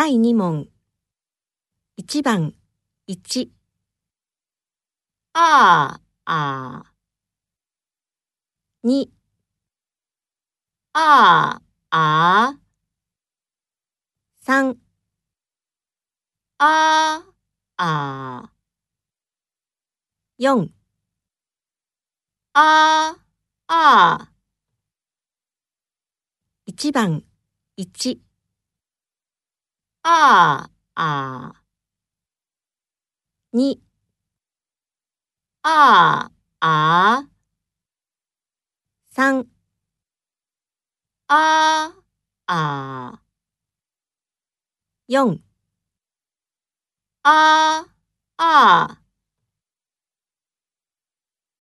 第2問。1番、1、ああ、2、ああ、3、ああ、4、ああ、1番、1、ああ、に、ああ、三、ああ、四ああ。